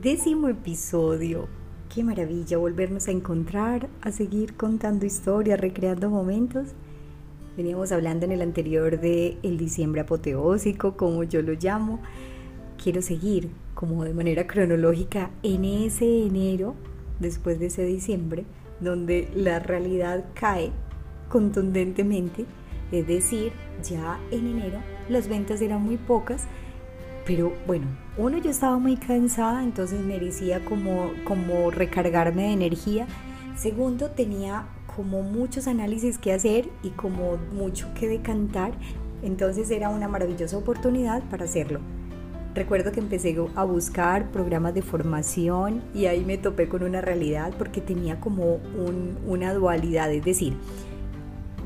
Décimo episodio. Qué maravilla volvernos a encontrar, a seguir contando historias, recreando momentos. Veníamos hablando en el anterior de el diciembre apoteósico, como yo lo llamo. Quiero seguir como de manera cronológica en ese enero, después de ese diciembre, donde la realidad cae contundentemente. Es decir, ya en enero las ventas eran muy pocas pero bueno, uno yo estaba muy cansada, entonces merecía como, como recargarme de energía. Segundo, tenía como muchos análisis que hacer y como mucho que decantar, entonces era una maravillosa oportunidad para hacerlo. Recuerdo que empecé a buscar programas de formación y ahí me topé con una realidad porque tenía como una dualidad, es decir,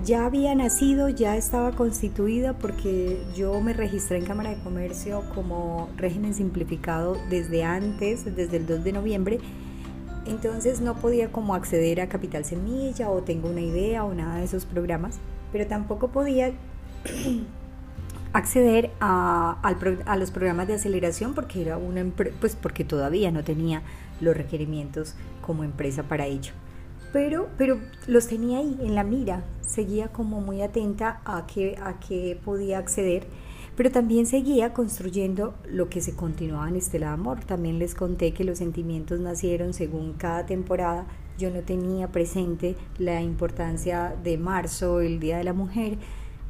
ya había nacido, ya estaba constituida porque yo me registré en Cámara de Comercio como régimen simplificado desde antes, desde el 2 de noviembre. Entonces no podía como acceder a Capital Semilla o tengo una idea o nada de esos programas, pero tampoco podía acceder a, los programas de aceleración porque era una pues porque todavía no tenía los requerimientos como empresa para ello pero, pero los tenía ahí en la mira, seguía como muy atenta a qué, a qué podía acceder, pero también seguía construyendo lo que se continuaba en Estela de Amor. También les conté que los sentimientos nacieron según cada temporada. Yo no tenía presente la importancia de marzo, el Día de la Mujer,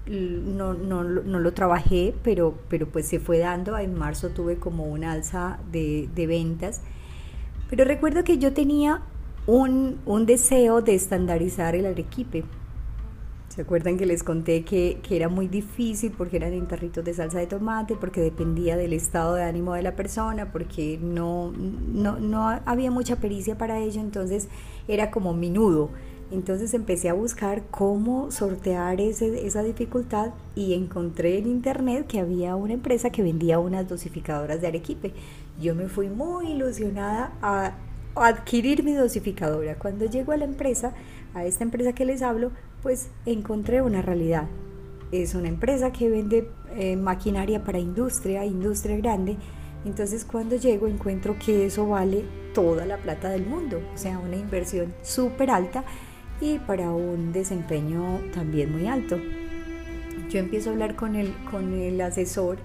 no, no, no, lo trabajé, pero, pero pues se fue dando. En marzo tuve como un alza de, de ventas. Pero recuerdo que yo tenía un, deseo de estandarizar el arequipe. ¿Se acuerdan que les conté que, era muy difícil porque eran en tarritos de salsa de tomate, porque dependía del estado de ánimo de la persona, porque no, no, había mucha pericia para ello, entonces era como minudo. Entonces empecé a buscar cómo sortear esa dificultad y encontré en internet que había una empresa que vendía unas dosificadoras de arequipe. Yo me fui muy ilusionada a adquirir mi dosificadora. Cuando llego a la empresa, a esta empresa que les hablo, pues encontré una realidad. Es una empresa que vende eh, maquinaria para industria, industria grande. Entonces cuando llego encuentro que eso vale toda la plata del mundo, o sea, una inversión súper alta y para un desempeño también muy alto. Yo empiezo a hablar con el, con el asesor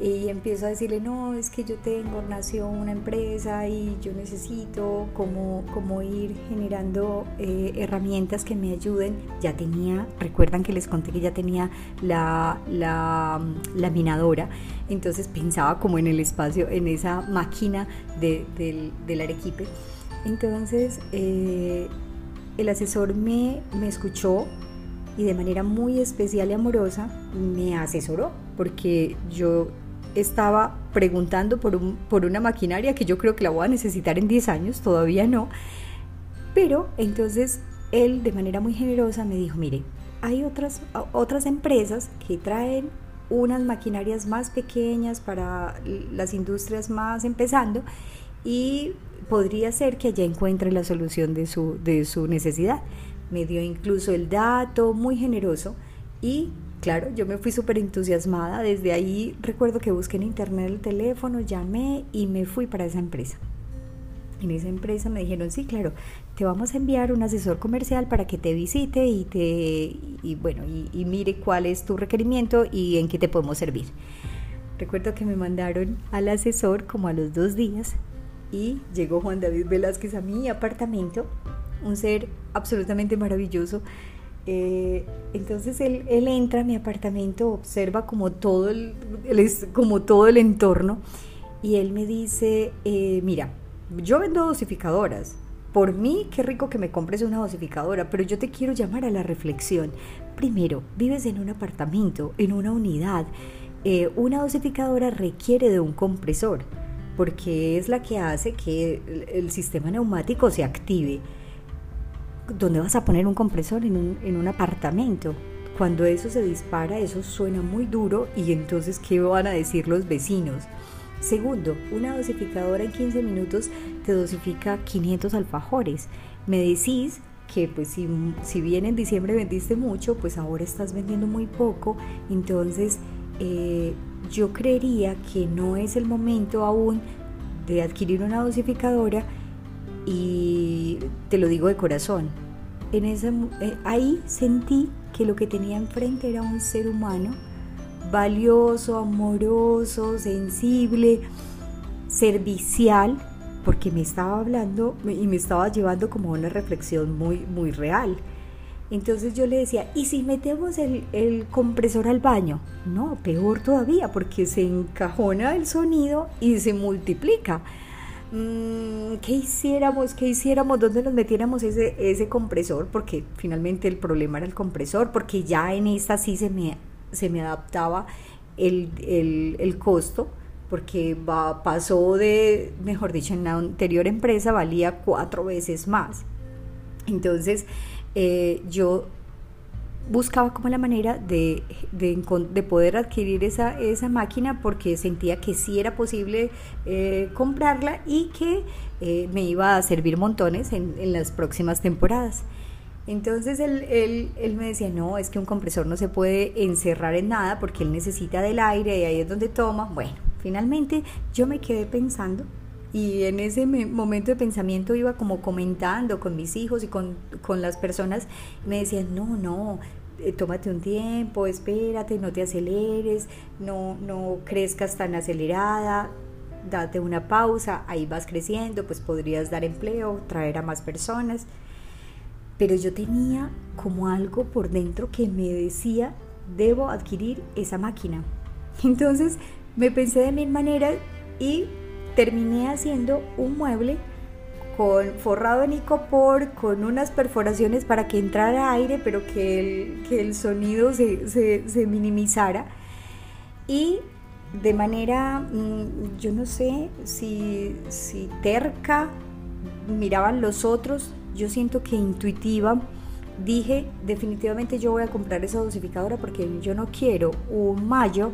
y empiezo a decirle, no, es que yo tengo, nació una empresa y yo necesito como, como ir generando eh, herramientas que me ayuden. Ya tenía, recuerdan que les conté que ya tenía la, la, laminadora, entonces pensaba como en el espacio, en esa máquina de, del, del arequipe. Entonces eh, el asesor me, me escuchó y de manera muy especial y amorosa me asesoró porque yo estaba preguntando por, un, por una maquinaria que yo creo que la voy a necesitar en 10 años, todavía no. Pero entonces él de manera muy generosa me dijo, mire, hay otras, otras empresas que traen unas maquinarias más pequeñas para las industrias más empezando y podría ser que allá encuentre la solución de su, de su necesidad. Me dio incluso el dato muy generoso y Claro, yo me fui súper entusiasmada. Desde ahí recuerdo que busqué en internet el teléfono, llamé y me fui para esa empresa. En esa empresa me dijeron, sí, claro, te vamos a enviar un asesor comercial para que te visite y te y bueno y, mire cuál es tu requerimiento y en qué te podemos servir. Recuerdo que me mandaron al asesor como a los dos días y llegó Juan David Velázquez a mi apartamento, un ser absolutamente maravilloso eh, entonces él, entra a mi apartamento, observa como todo el, como todo el entorno y él me dice, eh, mira, yo vendo dosificadoras. Por mí, qué rico que me compres una dosificadora, pero yo te quiero llamar a la reflexión. Primero, vives en un apartamento, en una unidad. Eh, una dosificadora requiere de un compresor, porque es la que hace que el sistema neumático se active ¿dónde vas a poner un compresor en un, en un apartamento? Cuando eso se dispara, eso suena muy duro y entonces, ¿qué van a decir los vecinos? Segundo, una dosificadora en 15 minutos te dosifica 500 alfajores. Me decís que pues si, si bien en diciembre vendiste mucho, pues ahora estás vendiendo muy poco, entonces eh, yo creería que no es el momento aún de adquirir una dosificadora y te lo digo de corazón. En ese, eh, ahí sentí que lo que tenía enfrente era un ser humano valioso, amoroso, sensible, servicial, porque me estaba hablando y me estaba llevando como una reflexión muy, muy real. Entonces yo le decía, ¿y si metemos el, el, compresor al baño? No, peor todavía, porque se encajona el sonido y se multiplica. Mm, ¿Qué hiciéramos? ¿Qué hiciéramos? ¿Dónde nos metiéramos ese, ese compresor? Porque finalmente el problema era el compresor, porque ya en esta sí se me, se me adaptaba el, el, el costo porque pasó de, mejor dicho, en la anterior empresa valía cuatro veces más. Entonces, eh, yo buscaba como la manera de, de, poder adquirir esa, esa, máquina porque sentía que sí era posible eh, comprarla y que eh, me iba a servir montones en, en las próximas temporadas. Entonces él, él, él, me decía, no, es que un compresor no se puede encerrar en nada porque él necesita del aire y ahí es donde toma. Bueno, finalmente yo me quedé pensando y en ese momento de pensamiento iba como comentando con mis hijos y con, con las personas, me decían, no, no, eh, tómate un tiempo, espérate, no te aceleres, no, no crezcas tan acelerada, date una pausa, ahí vas creciendo, pues podrías dar empleo, traer a más personas. Pero yo tenía como algo por dentro que me decía, debo adquirir esa máquina. Entonces me pensé de mil maneras y terminé haciendo un mueble con forrado en icopor, con unas perforaciones para que entrara aire, pero que el, que el sonido se, se, minimizara. Y de manera, mm, yo no sé si, si terca, miraban los otros, yo siento que intuitiva, dije definitivamente yo voy a comprar esa dosificadora porque yo no quiero un mayo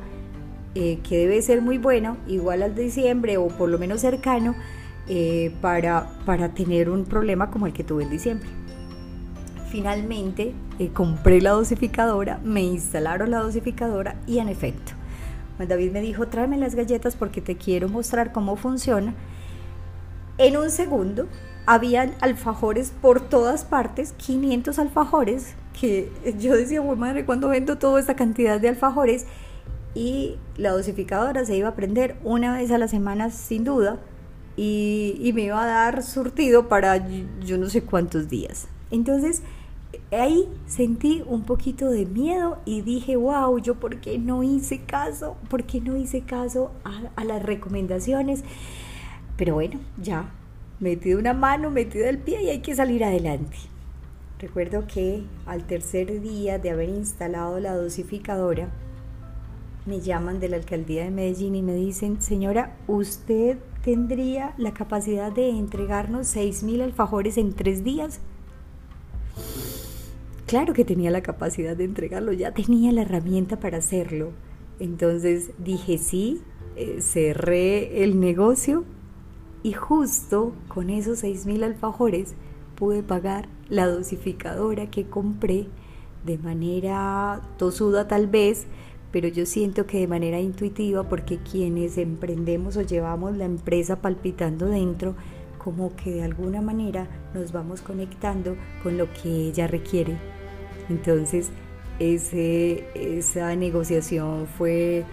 eh, que debe ser muy bueno, igual al diciembre o por lo menos cercano, eh, para, para tener un problema como el que tuve en diciembre. Finalmente eh, compré la dosificadora, me instalaron la dosificadora y en efecto, David me dijo, tráeme las galletas porque te quiero mostrar cómo funciona. En un segundo, habían alfajores por todas partes, 500 alfajores, que yo decía, madre, ¿cuándo vendo toda esta cantidad de alfajores? y la dosificadora se iba a prender una vez a la semana sin duda y, me iba a dar surtido para yo no sé cuántos días. Entonces ahí sentí un poquito de miedo y dije, wow, yo por qué no hice caso, por qué no hice caso a, a las recomendaciones. Pero bueno, ya, metí una mano, metí el pie y hay que salir adelante. Recuerdo que al tercer día de haber instalado la dosificadora, me llaman de la alcaldía de Medellín y me dicen, señora, ¿usted tendría la capacidad de entregarnos 6.000 alfajores en tres días? Claro que tenía la capacidad de entregarlo, ya tenía la herramienta para hacerlo. Entonces dije sí, eh, cerré el negocio y justo con esos 6.000 alfajores pude pagar la dosificadora que compré de manera tosuda tal vez, pero yo siento que de manera intuitiva, porque quienes emprendemos o llevamos la empresa palpitando dentro, como que de alguna manera nos vamos conectando con lo que ella requiere. Entonces, ese, esa negociación fue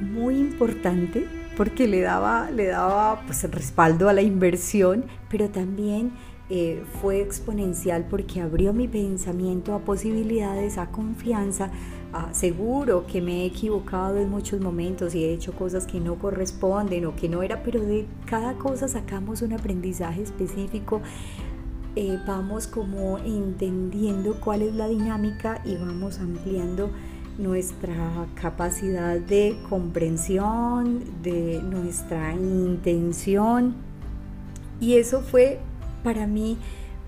muy importante porque le daba, le daba pues, respaldo a la inversión, pero también eh, fue exponencial porque abrió mi pensamiento a posibilidades, a confianza, Seguro que me he equivocado en muchos momentos y he hecho cosas que no corresponden o que no era, pero de cada cosa sacamos un aprendizaje específico. Eh, vamos como entendiendo cuál es la dinámica y vamos ampliando nuestra capacidad de comprensión, de nuestra intención. Y eso fue para mí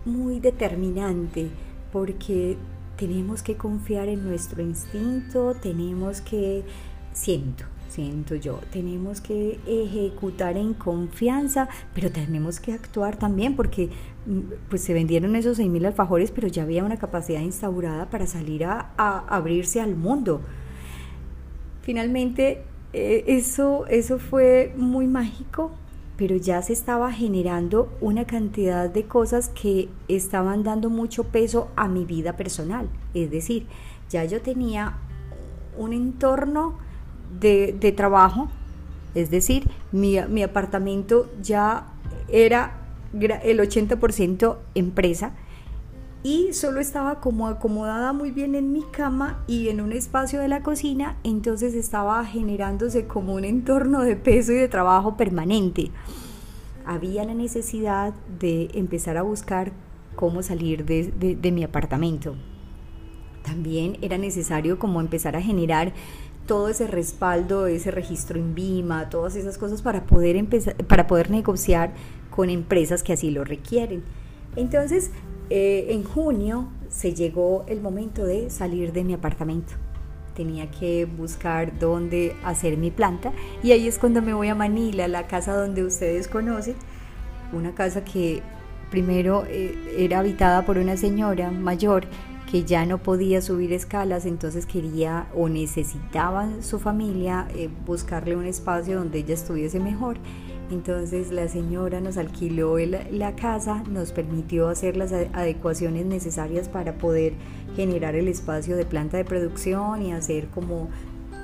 muy determinante porque tenemos que confiar en nuestro instinto, tenemos que, siento, siento yo, tenemos que ejecutar en confianza, pero tenemos que actuar también porque mm, pues se vendieron esos 6.000 alfajores, pero ya había una capacidad instaurada para salir a, abrirse al mundo. Finalmente, eh, eso, eso fue muy mágico pero ya se estaba generando una cantidad de cosas que estaban dando mucho peso a mi vida personal. Es decir, ya yo tenía un entorno de, trabajo, es decir, mi, mi apartamento ya era el 80% empresa y solo estaba como acomodada muy bien en mi cama y en un espacio de la cocina, entonces estaba generándose como un entorno de peso y de trabajo permanente. Había la necesidad de empezar a buscar cómo salir de, mi apartamento. También era necesario como empezar a generar todo ese respaldo, ese registro en Vima, todas esas cosas para poder empezar, para poder negociar con empresas que así lo requieren. Entonces, eh, en junio se llegó el momento de salir de mi apartamento. Tenía que buscar dónde hacer mi planta y ahí es cuando me voy a Manila, la casa donde ustedes conocen, una casa que primero eh, era habitada por una señora mayor que ya no podía subir escalas, entonces quería o necesitaba su familia eh, buscarle un espacio donde ella estuviese mejor entonces la señora nos alquiló la casa, nos permitió hacer las adecuaciones necesarias para poder generar el espacio de planta de producción y hacer como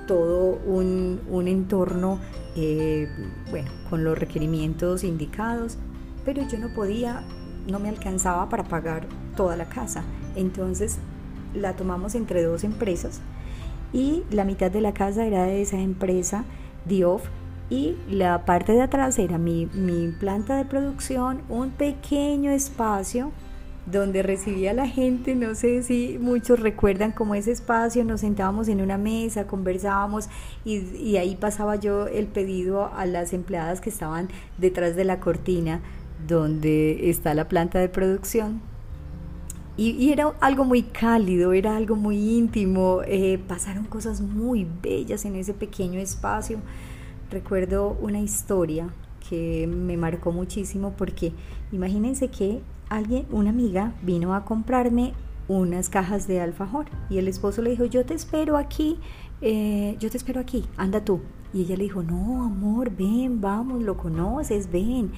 todo un, entorno, eh, bueno, con los requerimientos indicados, pero yo no podía, no me alcanzaba para pagar toda la casa. Entonces la tomamos entre dos empresas y la mitad de la casa era de esa empresa, Diof, y la parte de atrás era mi, planta de producción, un pequeño espacio donde recibía a la gente, no sé si muchos recuerdan como ese espacio, nos sentábamos en una mesa, conversábamos y, y, ahí pasaba yo el pedido a las empleadas que estaban detrás de la cortina donde está la planta de producción. Y, era algo muy cálido, era algo muy íntimo, eh, pasaron cosas muy bellas en ese pequeño espacio recuerdo una historia que me marcó muchísimo porque imagínense que alguien, una amiga, vino a comprarme unas cajas de alfajor y el esposo le dijo, yo te espero aquí, eh, yo te espero aquí, anda tú. Y ella le dijo, no, amor, ven, vamos, lo conoces, ven.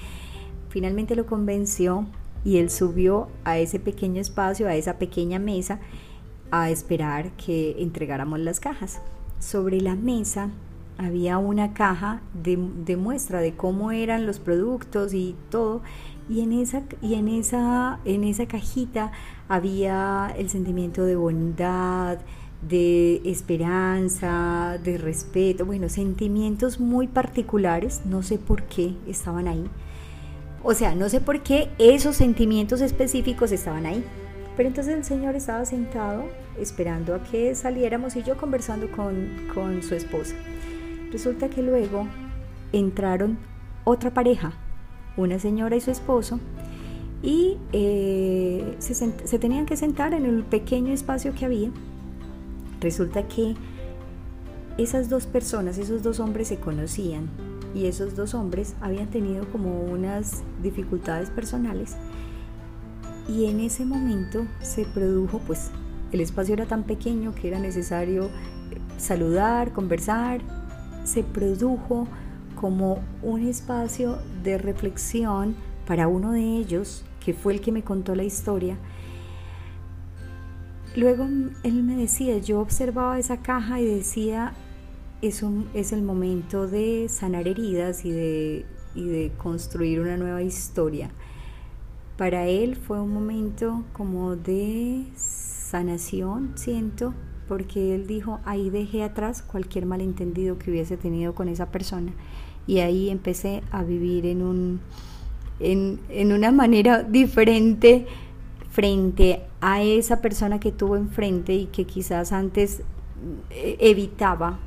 Finalmente lo convenció y él subió a ese pequeño espacio, a esa pequeña mesa, a esperar que entregáramos las cajas. Sobre la mesa había una caja de, muestra de cómo eran los productos y todo y en esa y en esa en esa cajita había el sentimiento de bondad de esperanza de respeto bueno sentimientos muy particulares no sé por qué estaban ahí. O sea no sé por qué esos sentimientos específicos estaban ahí. Pero entonces el señor estaba sentado esperando a que saliéramos y yo conversando con, con su esposa Resulta que luego entraron otra pareja, una señora y su esposo, y eh, se, tenían que sentar en el pequeño espacio que había. Resulta que esas dos personas, esos dos hombres se conocían y esos dos hombres habían tenido como unas dificultades personales y en ese momento se produjo pues el espacio era tan pequeño que era necesario saludar, conversar se produjo como un espacio de reflexión para uno de ellos, que fue el que me contó la historia. Luego él me decía, yo observaba esa caja y decía, es, es el momento de sanar heridas y de, y de construir una nueva historia. Para él fue un momento como de sanación, siento, porque él dijo, ahí dejé atrás cualquier malentendido que hubiese tenido con esa persona y ahí empecé a vivir en, un, en, en una manera diferente frente a esa persona que tuvo enfrente y que quizás antes eh, evitaba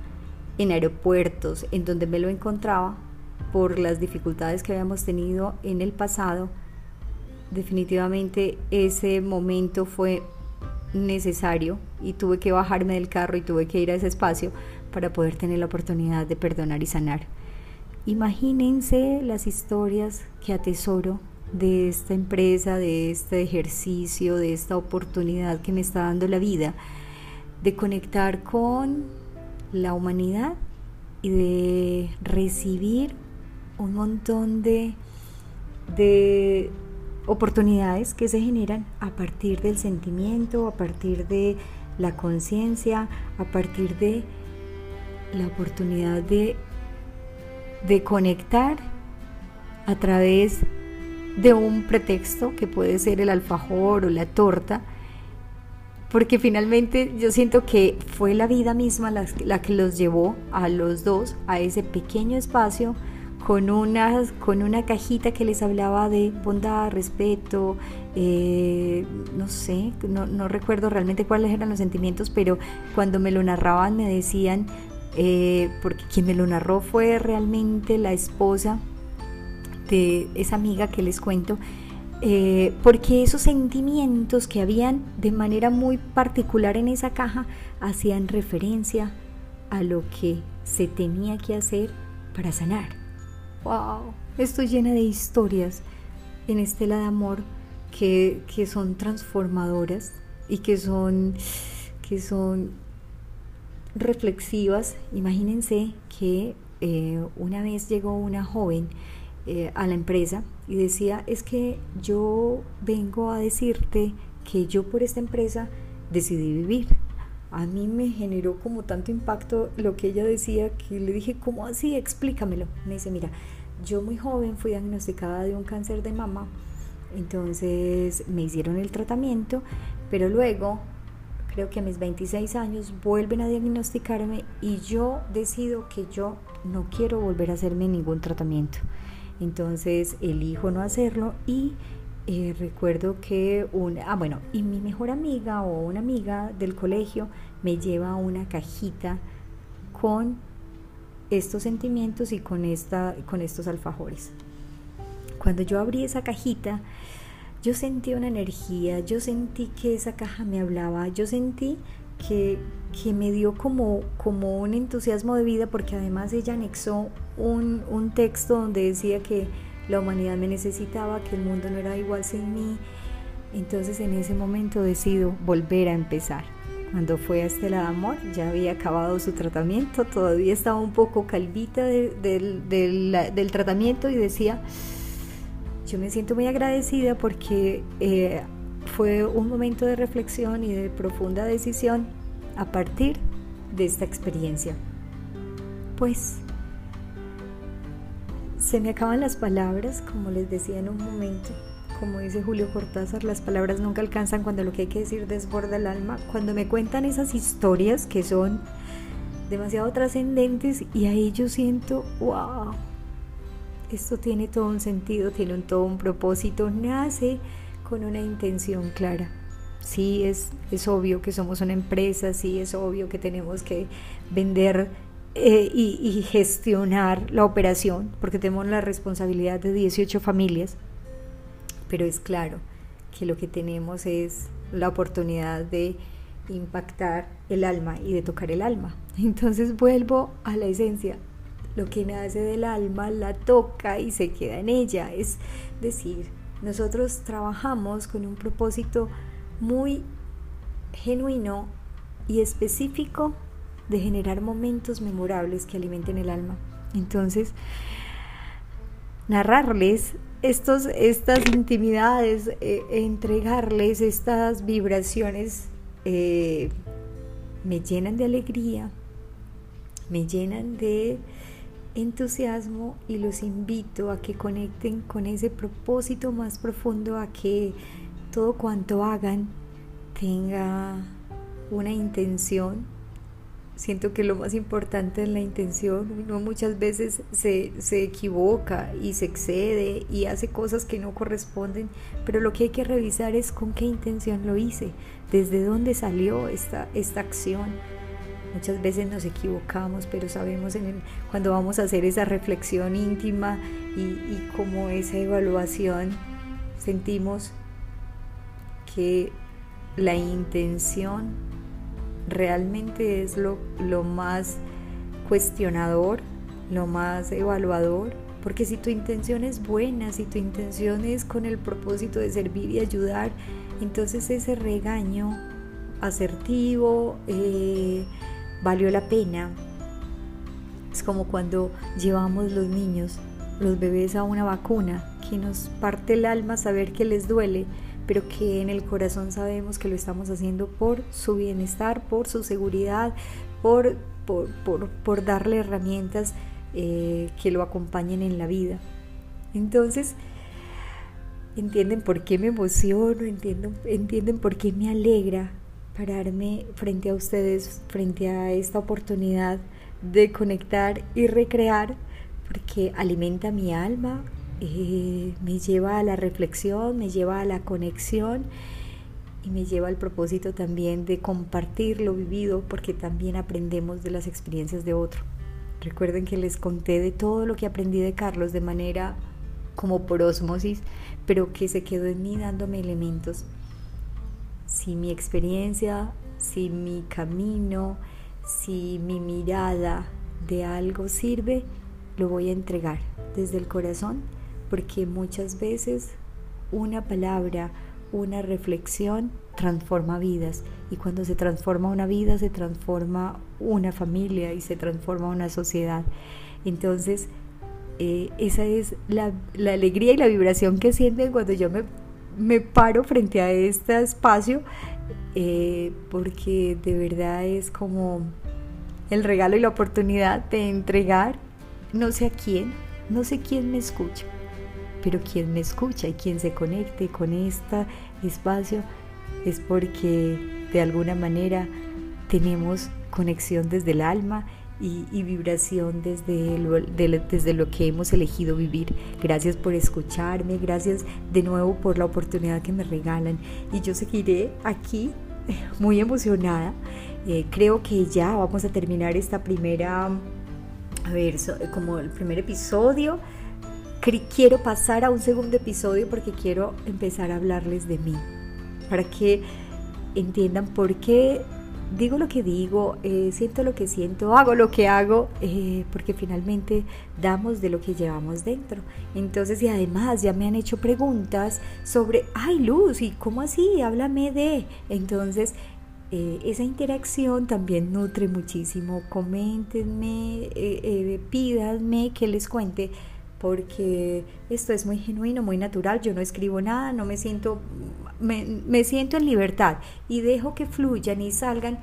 en aeropuertos, en donde me lo encontraba por las dificultades que habíamos tenido en el pasado. Definitivamente ese momento fue necesario y tuve que bajarme del carro y tuve que ir a ese espacio para poder tener la oportunidad de perdonar y sanar. Imagínense las historias que atesoro de esta empresa, de este ejercicio, de esta oportunidad que me está dando la vida, de conectar con la humanidad y de recibir un montón de, de oportunidades que se generan a partir del sentimiento, a partir de la conciencia, a partir de la oportunidad de, de conectar a través de un pretexto que puede ser el alfajor o la torta, porque finalmente yo siento que fue la vida misma la, que los llevó a los dos a ese pequeño espacio con una, con una cajita que les hablaba de bondad, respeto, eh, no sé, no, no, recuerdo realmente cuáles eran los sentimientos, pero cuando me lo narraban me decían, eh, porque quien me lo narró fue realmente la esposa de esa amiga que les cuento, eh, porque esos sentimientos que habían de manera muy particular en esa caja hacían referencia a lo que se tenía que hacer para sanar. ¡Wow! Estoy llena de historias en Estela de Amor que, que son transformadoras y que son, que son reflexivas. Imagínense que eh, una vez llegó una joven eh, a la empresa y decía, es que yo vengo a decirte que yo por esta empresa decidí vivir. A mí me generó como tanto impacto lo que ella decía que le dije, ¿cómo así? Explícamelo. Me dice, mira, yo muy joven fui diagnosticada de un cáncer de mama, entonces me hicieron el tratamiento, pero luego, creo que a mis 26 años, vuelven a diagnosticarme y yo decido que yo no quiero volver a hacerme ningún tratamiento. Entonces elijo no hacerlo y eh, recuerdo que una, ah bueno, y mi mejor amiga o una amiga del colegio me lleva una cajita con estos sentimientos y con, esta, con estos alfajores. Cuando yo abrí esa cajita, yo sentí una energía, yo sentí que esa caja me hablaba, yo sentí que, que me dio como, como un entusiasmo de vida porque además ella anexó un, un texto donde decía que la humanidad me necesitaba, que el mundo no era igual sin mí. Entonces en ese momento decido volver a empezar. Cuando fue a Estela de Amor ya había acabado su tratamiento, todavía estaba un poco calvita del tratamiento y decía, yo me siento muy agradecida porque eh, fue un momento de reflexión y de profunda decisión a partir de esta experiencia. Pues se me acaban las palabras, como les decía en un momento, como dice Julio Cortázar, las palabras nunca alcanzan cuando lo que hay que decir desborda el alma. Cuando me cuentan esas historias que son demasiado trascendentes y ahí yo siento, wow, esto tiene todo un sentido, tiene un, todo un propósito, nace con una intención clara. Sí, es, es obvio que somos una empresa, sí, es obvio que tenemos que vender eh, y, gestionar la operación, porque tenemos la responsabilidad de 18 familias, pero es claro que lo que tenemos es la oportunidad de impactar el alma y de tocar el alma. Entonces vuelvo a la esencia, lo que nace del alma la toca y se queda en ella, es decir, nosotros trabajamos con un propósito muy genuino y específico de generar momentos memorables que alimenten el alma. Entonces, narrarles estos, estas intimidades, eh, entregarles estas vibraciones, eh, me llenan de alegría, me llenan de entusiasmo y los invito a que conecten con ese propósito más profundo, a que todo cuanto hagan tenga una intención siento que lo más importante es la intención. Uno muchas veces se, se, equivoca y se excede y hace cosas que no corresponden, pero lo que hay que revisar es con qué intención lo hice, desde dónde salió esta, esta acción. Muchas veces nos equivocamos, pero sabemos en el, cuando vamos a hacer esa reflexión íntima y, y como esa evaluación, sentimos que la intención realmente es lo, lo más cuestionador, lo más evaluador, porque si tu intención es buena, si tu intención es con el propósito de servir y ayudar, entonces ese regaño asertivo eh, valió la pena. Es como cuando llevamos los niños los bebés a una vacuna, que nos parte el alma saber que les duele, pero que en el corazón sabemos que lo estamos haciendo por su bienestar, por su seguridad, por, por, darle herramientas eh, que lo acompañen en la vida. Entonces, entienden por qué me emociono, entienden, entienden por qué me alegra pararme frente a ustedes, frente a esta oportunidad de conectar y recrear, porque alimenta mi alma, eh, me lleva a la reflexión, me lleva a la conexión y me lleva al propósito también de compartir lo vivido, porque también aprendemos de las experiencias de otro. Recuerden que les conté de todo lo que aprendí de Carlos de manera como por osmosis, pero que se quedó en mí dándome elementos. Si mi experiencia, si mi camino, si mi mirada de algo sirve, lo voy a entregar desde el corazón, porque muchas veces una palabra, una reflexión transforma vidas y cuando se transforma una vida se transforma una familia y se transforma una sociedad. Entonces, eh, esa es la, alegría y la vibración que sienten cuando yo me, me paro frente a este espacio, eh, porque de verdad es como el regalo y la oportunidad de entregar, no sé a quién, no sé quién me escucha, pero quien me escucha y quien se conecte con este espacio es porque de alguna manera tenemos conexión desde el alma y, vibración desde lo, desde lo que hemos elegido vivir. Gracias por escucharme, gracias de nuevo por la oportunidad que me regalan y yo seguiré aquí muy emocionada. Eh, creo que ya vamos a terminar esta primera, a ver, como el primer episodio. Quiero pasar a un segundo episodio porque quiero empezar a hablarles de mí, para que entiendan por qué digo lo que digo, eh, siento lo que siento, hago lo que hago, eh, porque finalmente damos de lo que llevamos dentro. Entonces, y además ya me han hecho preguntas sobre, ay Luz, ¿y cómo así? Háblame de. Entonces, eh, esa interacción también nutre muchísimo. Coméntenme, pídanme que les cuente porque esto es muy genuino, muy natural, yo no escribo nada, no me siento, me, siento en libertad y dejo que fluyan y salgan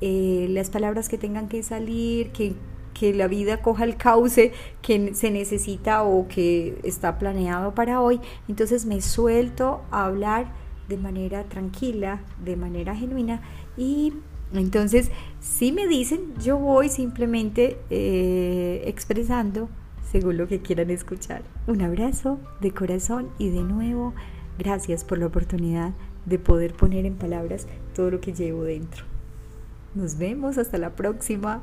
eh, las palabras que tengan que salir, que, que la vida coja el cauce que se necesita o que está planeado para hoy, entonces me suelto a hablar de manera tranquila, de manera genuina y entonces si me dicen, yo voy simplemente eh, expresando según lo que quieran escuchar. Un abrazo de corazón y de nuevo, gracias por la oportunidad de poder poner en palabras todo lo que llevo dentro. Nos vemos hasta la próxima.